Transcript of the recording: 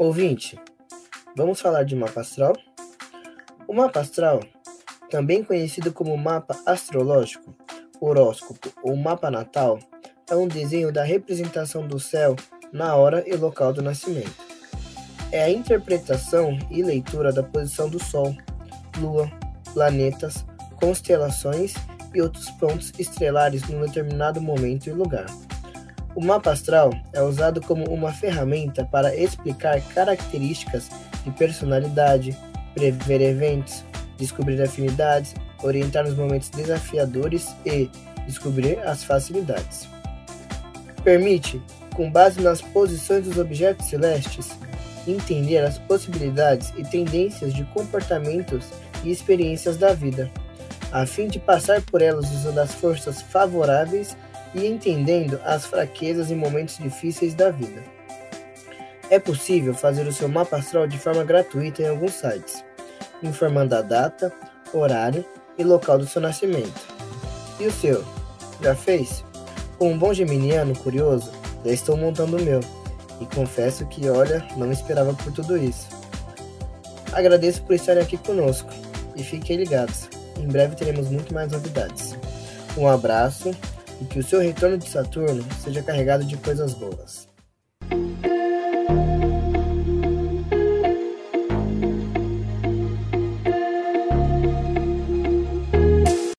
Ouvinte, vamos falar de mapa astral? O mapa astral, também conhecido como mapa astrológico, horóscopo ou mapa natal, é um desenho da representação do céu na hora e local do nascimento. É a interpretação e leitura da posição do Sol, Lua, planetas, constelações e outros pontos estelares num determinado momento e lugar. O mapa astral é usado como uma ferramenta para explicar características de personalidade, prever eventos, descobrir afinidades, orientar nos momentos desafiadores e descobrir as facilidades. Permite, com base nas posições dos objetos celestes, entender as possibilidades e tendências de comportamentos e experiências da vida, a fim de passar por elas usando as forças favoráveis e entendendo as fraquezas e momentos difíceis da vida. É possível fazer o seu mapa astral de forma gratuita em alguns sites, informando a data, horário e local do seu nascimento. E o seu? Já fez? Com um bom geminiano curioso, já estou montando o meu. E confesso que, olha, não esperava por tudo isso. Agradeço por estarem aqui conosco e fiquem ligados. Em breve teremos muito mais novidades. Um abraço e que o seu retorno de Saturno seja carregado de coisas boas.